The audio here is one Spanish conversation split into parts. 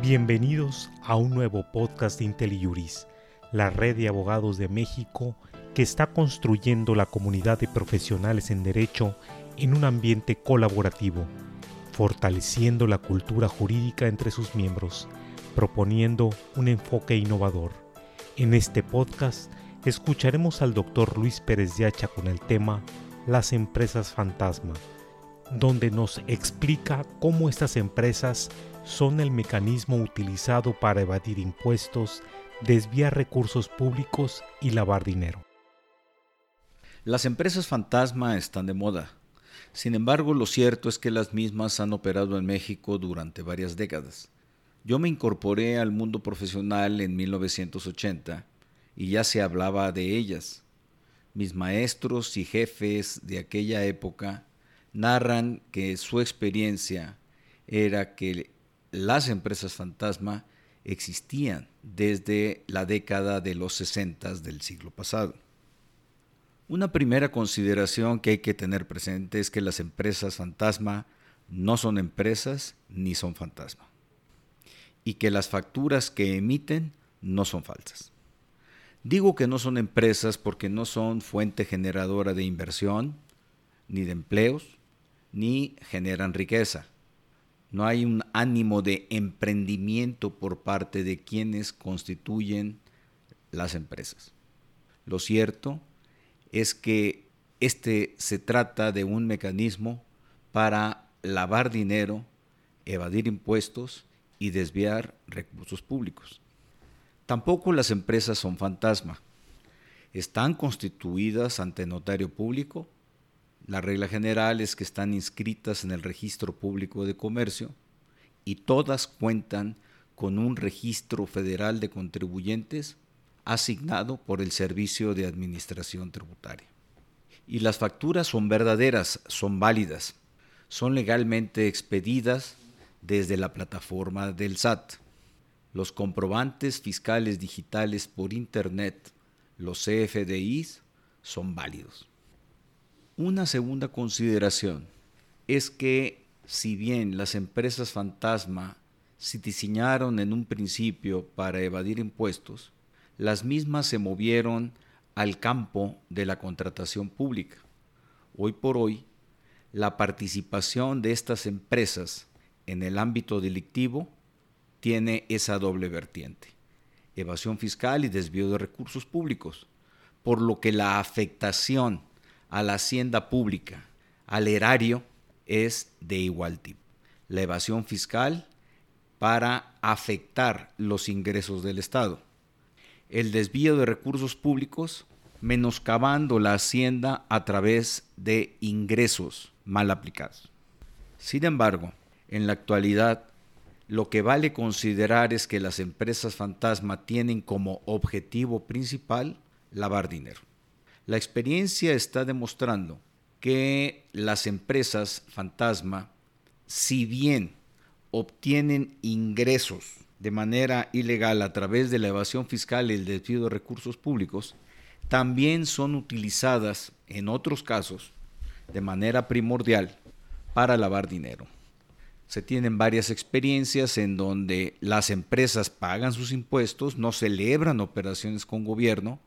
Bienvenidos a un nuevo podcast de IntelliJuris, la red de abogados de México que está construyendo la comunidad de profesionales en derecho en un ambiente colaborativo, fortaleciendo la cultura jurídica entre sus miembros, proponiendo un enfoque innovador. En este podcast escucharemos al doctor Luis Pérez de con el tema Las empresas fantasma, donde nos explica cómo estas empresas son el mecanismo utilizado para evadir impuestos, desviar recursos públicos y lavar dinero. Las empresas fantasma están de moda. Sin embargo, lo cierto es que las mismas han operado en México durante varias décadas. Yo me incorporé al mundo profesional en 1980 y ya se hablaba de ellas. Mis maestros y jefes de aquella época narran que su experiencia era que las empresas fantasma existían desde la década de los 60 del siglo pasado. Una primera consideración que hay que tener presente es que las empresas fantasma no son empresas ni son fantasma y que las facturas que emiten no son falsas. Digo que no son empresas porque no son fuente generadora de inversión, ni de empleos, ni generan riqueza no hay un ánimo de emprendimiento por parte de quienes constituyen las empresas. Lo cierto es que este se trata de un mecanismo para lavar dinero, evadir impuestos y desviar recursos públicos. Tampoco las empresas son fantasma. Están constituidas ante notario público la regla general es que están inscritas en el registro público de comercio y todas cuentan con un registro federal de contribuyentes asignado por el Servicio de Administración Tributaria. Y las facturas son verdaderas, son válidas, son legalmente expedidas desde la plataforma del SAT. Los comprobantes fiscales digitales por Internet, los CFDIs, son válidos. Una segunda consideración es que si bien las empresas fantasma se diseñaron en un principio para evadir impuestos, las mismas se movieron al campo de la contratación pública. Hoy por hoy, la participación de estas empresas en el ámbito delictivo tiene esa doble vertiente, evasión fiscal y desvío de recursos públicos, por lo que la afectación a la hacienda pública, al erario, es de igual tipo. La evasión fiscal para afectar los ingresos del Estado. El desvío de recursos públicos menoscabando la hacienda a través de ingresos mal aplicados. Sin embargo, en la actualidad, lo que vale considerar es que las empresas fantasma tienen como objetivo principal lavar dinero. La experiencia está demostrando que las empresas fantasma, si bien obtienen ingresos de manera ilegal a través de la evasión fiscal y el desvío de recursos públicos, también son utilizadas en otros casos de manera primordial para lavar dinero. Se tienen varias experiencias en donde las empresas pagan sus impuestos, no celebran operaciones con gobierno,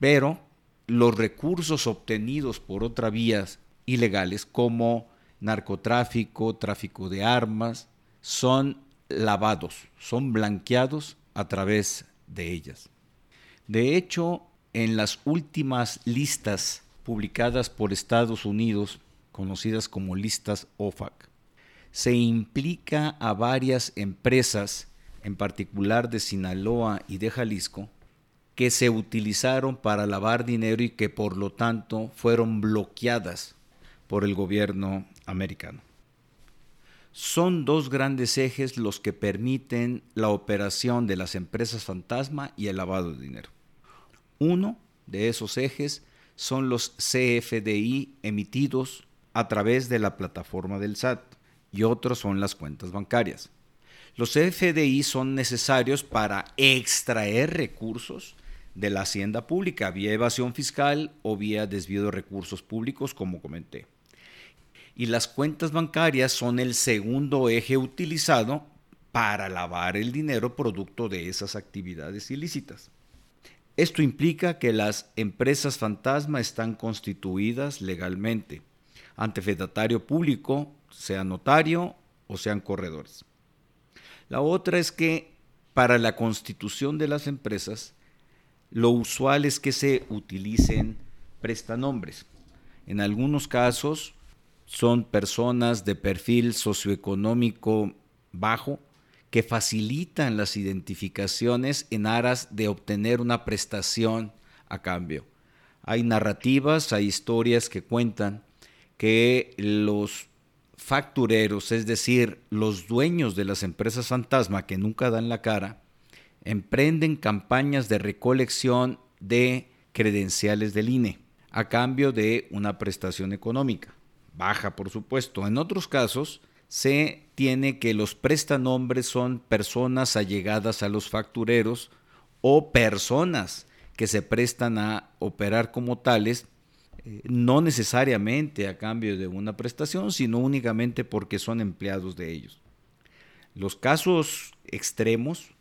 pero los recursos obtenidos por otras vías ilegales como narcotráfico, tráfico de armas, son lavados, son blanqueados a través de ellas. De hecho, en las últimas listas publicadas por Estados Unidos, conocidas como listas OFAC, se implica a varias empresas, en particular de Sinaloa y de Jalisco, que se utilizaron para lavar dinero y que por lo tanto fueron bloqueadas por el gobierno americano. Son dos grandes ejes los que permiten la operación de las empresas fantasma y el lavado de dinero. Uno de esos ejes son los CFDI emitidos a través de la plataforma del SAT y otros son las cuentas bancarias. Los CFDI son necesarios para extraer recursos de la hacienda pública, vía evasión fiscal o vía desvío de recursos públicos, como comenté. Y las cuentas bancarias son el segundo eje utilizado para lavar el dinero producto de esas actividades ilícitas. Esto implica que las empresas fantasma están constituidas legalmente ante fedatario público, sea notario o sean corredores. La otra es que para la constitución de las empresas, lo usual es que se utilicen prestanombres. En algunos casos son personas de perfil socioeconómico bajo que facilitan las identificaciones en aras de obtener una prestación a cambio. Hay narrativas, hay historias que cuentan que los factureros, es decir, los dueños de las empresas fantasma que nunca dan la cara, emprenden campañas de recolección de credenciales del INE a cambio de una prestación económica. Baja, por supuesto. En otros casos, se tiene que los prestanombres son personas allegadas a los factureros o personas que se prestan a operar como tales eh, no necesariamente a cambio de una prestación, sino únicamente porque son empleados de ellos. Los casos extremos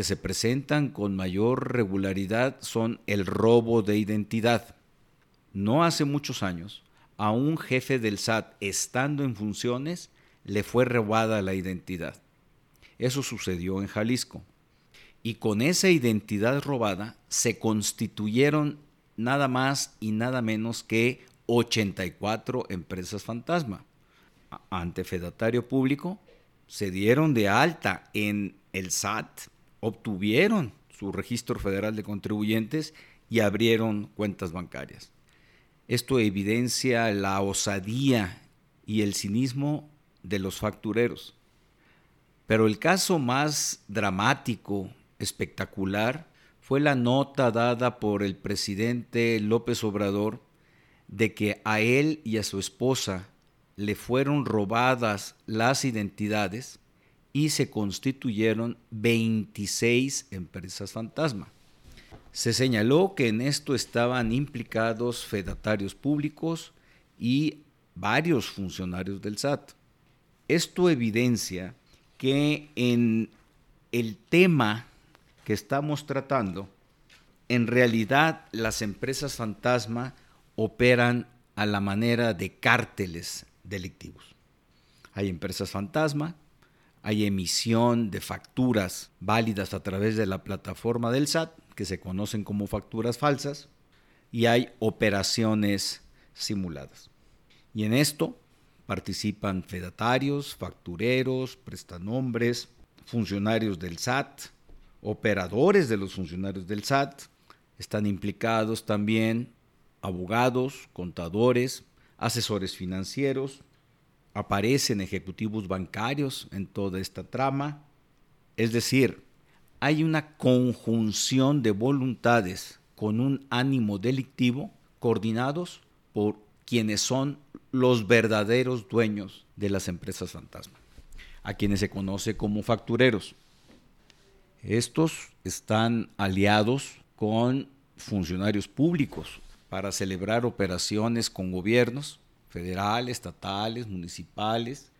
que se presentan con mayor regularidad son el robo de identidad. No hace muchos años, a un jefe del SAT estando en funciones le fue robada la identidad. Eso sucedió en Jalisco. Y con esa identidad robada se constituyeron nada más y nada menos que 84 empresas fantasma. Ante fedatario público, se dieron de alta en el SAT, obtuvieron su registro federal de contribuyentes y abrieron cuentas bancarias. Esto evidencia la osadía y el cinismo de los factureros. Pero el caso más dramático, espectacular, fue la nota dada por el presidente López Obrador de que a él y a su esposa le fueron robadas las identidades y se constituyeron 26 empresas fantasma. Se señaló que en esto estaban implicados fedatarios públicos y varios funcionarios del SAT. Esto evidencia que en el tema que estamos tratando, en realidad las empresas fantasma operan a la manera de cárteles delictivos. Hay empresas fantasma, hay emisión de facturas válidas a través de la plataforma del SAT, que se conocen como facturas falsas, y hay operaciones simuladas. Y en esto participan fedatarios, factureros, prestanombres, funcionarios del SAT, operadores de los funcionarios del SAT, están implicados también abogados, contadores, asesores financieros, aparecen ejecutivos bancarios en toda esta trama. Es decir, hay una conjunción de voluntades con un ánimo delictivo coordinados por quienes son los verdaderos dueños de las empresas fantasma, a quienes se conoce como factureros. Estos están aliados con funcionarios públicos para celebrar operaciones con gobiernos federales, estatales, municipales.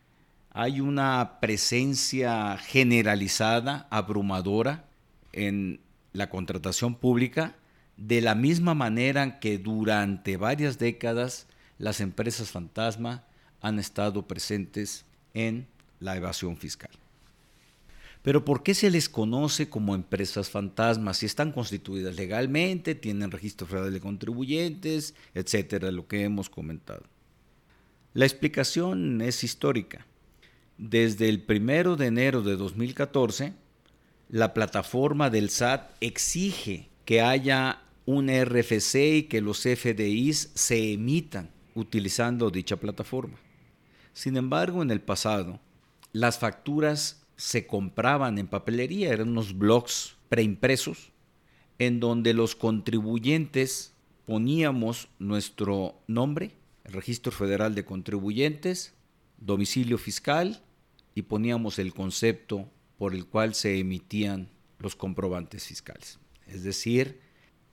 Hay una presencia generalizada, abrumadora en la contratación pública, de la misma manera que durante varias décadas las empresas fantasma han estado presentes en la evasión fiscal. Pero ¿por qué se les conoce como empresas fantasmas? Si están constituidas legalmente, tienen registro federal de contribuyentes, etcétera, lo que hemos comentado. La explicación es histórica. Desde el primero de enero de 2014, la plataforma del SAT exige que haya un RFC y que los FDIs se emitan utilizando dicha plataforma. Sin embargo, en el pasado, las facturas se compraban en papelería, eran unos blogs preimpresos en donde los contribuyentes poníamos nuestro nombre, Registro Federal de Contribuyentes, domicilio fiscal y poníamos el concepto por el cual se emitían los comprobantes fiscales. Es decir,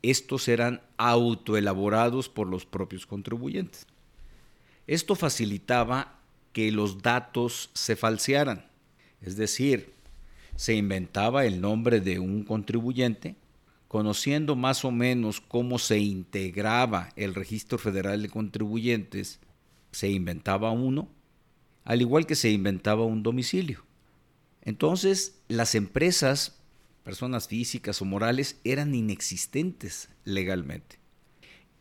estos eran autoelaborados por los propios contribuyentes. Esto facilitaba que los datos se falsearan. Es decir, se inventaba el nombre de un contribuyente, conociendo más o menos cómo se integraba el registro federal de contribuyentes, se inventaba uno, al igual que se inventaba un domicilio. Entonces, las empresas, personas físicas o morales, eran inexistentes legalmente.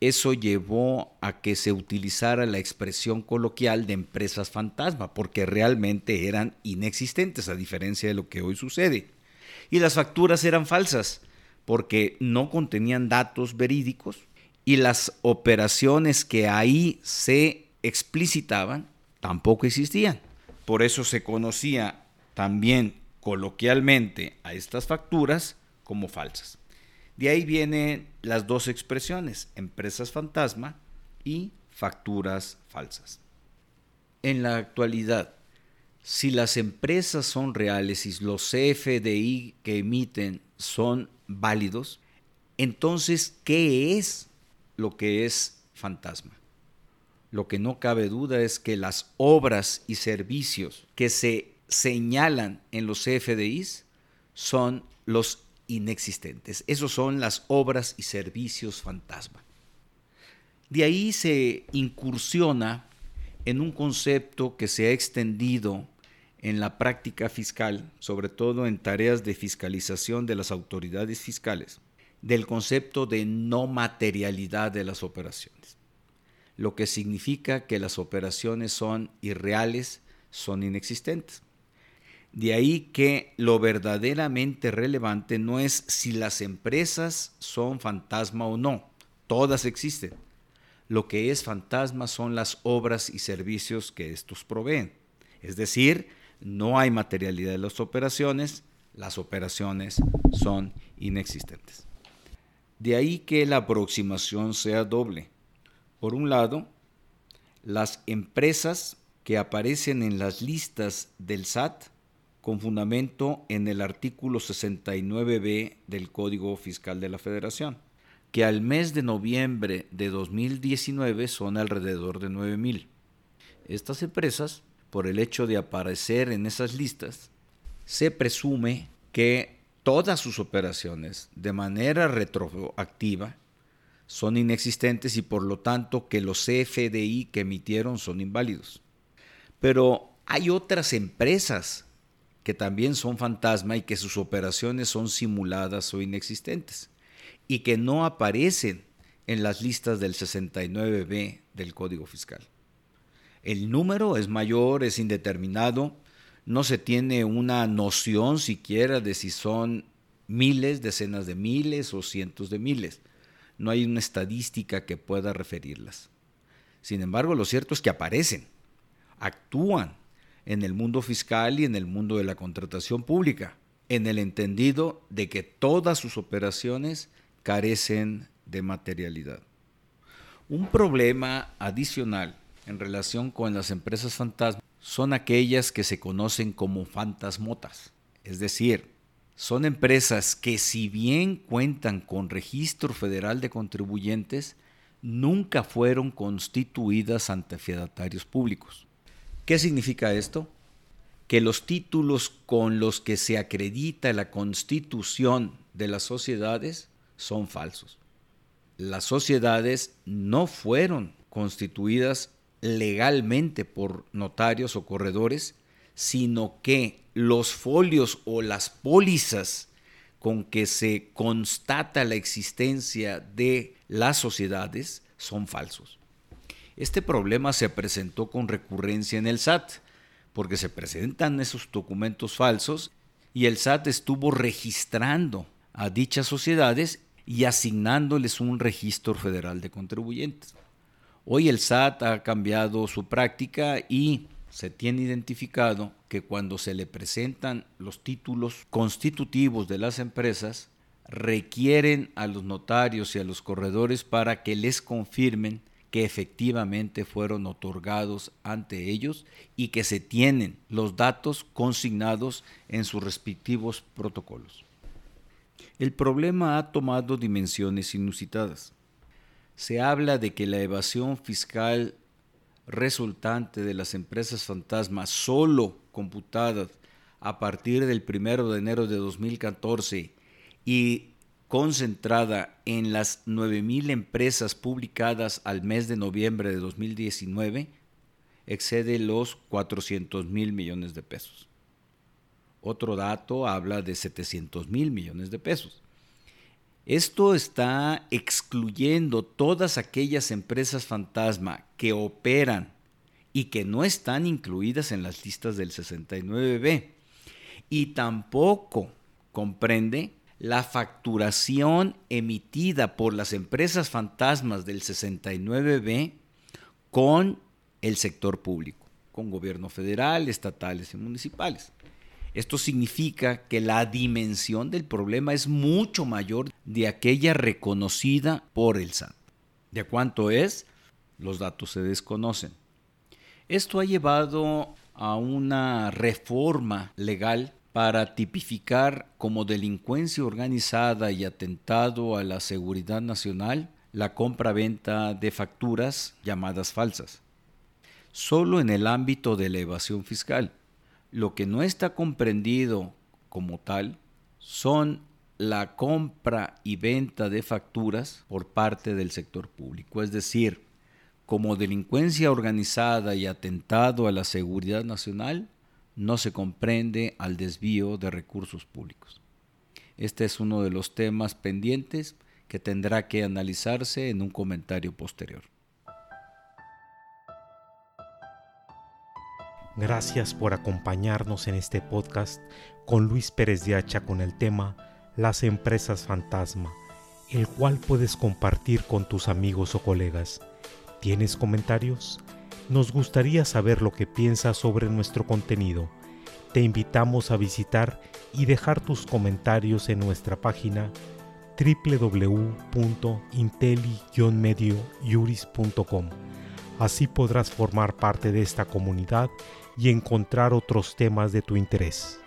Eso llevó a que se utilizara la expresión coloquial de empresas fantasma, porque realmente eran inexistentes, a diferencia de lo que hoy sucede. Y las facturas eran falsas, porque no contenían datos verídicos y las operaciones que ahí se explicitaban tampoco existían. Por eso se conocía también coloquialmente a estas facturas como falsas. De ahí vienen las dos expresiones, empresas fantasma y facturas falsas. En la actualidad, si las empresas son reales y los CFDI que emiten son válidos, entonces, ¿qué es lo que es fantasma? Lo que no cabe duda es que las obras y servicios que se señalan en los CFDIs son los inexistentes. Esos son las obras y servicios fantasma. De ahí se incursiona en un concepto que se ha extendido en la práctica fiscal, sobre todo en tareas de fiscalización de las autoridades fiscales, del concepto de no materialidad de las operaciones, lo que significa que las operaciones son irreales, son inexistentes. De ahí que lo verdaderamente relevante no es si las empresas son fantasma o no, todas existen. Lo que es fantasma son las obras y servicios que estos proveen. Es decir, no hay materialidad de las operaciones, las operaciones son inexistentes. De ahí que la aproximación sea doble. Por un lado, las empresas que aparecen en las listas del SAT con fundamento en el artículo 69b del Código Fiscal de la Federación, que al mes de noviembre de 2019 son alrededor de 9.000. Estas empresas, por el hecho de aparecer en esas listas, se presume que todas sus operaciones de manera retroactiva son inexistentes y por lo tanto que los CFDI que emitieron son inválidos. Pero hay otras empresas que también son fantasma y que sus operaciones son simuladas o inexistentes y que no aparecen en las listas del 69B del Código Fiscal. El número es mayor, es indeterminado, no se tiene una noción siquiera de si son miles, decenas de miles o cientos de miles. No hay una estadística que pueda referirlas. Sin embargo, lo cierto es que aparecen, actúan, en el mundo fiscal y en el mundo de la contratación pública, en el entendido de que todas sus operaciones carecen de materialidad. Un problema adicional en relación con las empresas fantasmas son aquellas que se conocen como fantasmotas, es decir, son empresas que si bien cuentan con registro federal de contribuyentes, nunca fueron constituidas ante fedatarios públicos. ¿Qué significa esto? Que los títulos con los que se acredita la constitución de las sociedades son falsos. Las sociedades no fueron constituidas legalmente por notarios o corredores, sino que los folios o las pólizas con que se constata la existencia de las sociedades son falsos. Este problema se presentó con recurrencia en el SAT, porque se presentan esos documentos falsos y el SAT estuvo registrando a dichas sociedades y asignándoles un registro federal de contribuyentes. Hoy el SAT ha cambiado su práctica y se tiene identificado que cuando se le presentan los títulos constitutivos de las empresas, requieren a los notarios y a los corredores para que les confirmen que efectivamente fueron otorgados ante ellos y que se tienen los datos consignados en sus respectivos protocolos. El problema ha tomado dimensiones inusitadas. Se habla de que la evasión fiscal resultante de las empresas fantasmas solo computadas a partir del 1 de enero de 2014 y concentrada en las 9.000 empresas publicadas al mes de noviembre de 2019, excede los 400 mil millones de pesos. Otro dato habla de 700 mil millones de pesos. Esto está excluyendo todas aquellas empresas fantasma que operan y que no están incluidas en las listas del 69B. Y tampoco comprende la facturación emitida por las empresas fantasmas del 69B con el sector público, con gobierno federal, estatales y municipales. Esto significa que la dimensión del problema es mucho mayor de aquella reconocida por el SAT. ¿De cuánto es? Los datos se desconocen. Esto ha llevado a una reforma legal para tipificar como delincuencia organizada y atentado a la seguridad nacional la compra-venta de facturas llamadas falsas, solo en el ámbito de la evasión fiscal. Lo que no está comprendido como tal son la compra y venta de facturas por parte del sector público, es decir, como delincuencia organizada y atentado a la seguridad nacional, no se comprende al desvío de recursos públicos. Este es uno de los temas pendientes que tendrá que analizarse en un comentario posterior. Gracias por acompañarnos en este podcast con Luis Pérez de Hacha con el tema Las empresas fantasma, el cual puedes compartir con tus amigos o colegas. ¿Tienes comentarios? Nos gustaría saber lo que piensas sobre nuestro contenido. Te invitamos a visitar y dejar tus comentarios en nuestra página www.inteli-mediojuris.com. Así podrás formar parte de esta comunidad y encontrar otros temas de tu interés.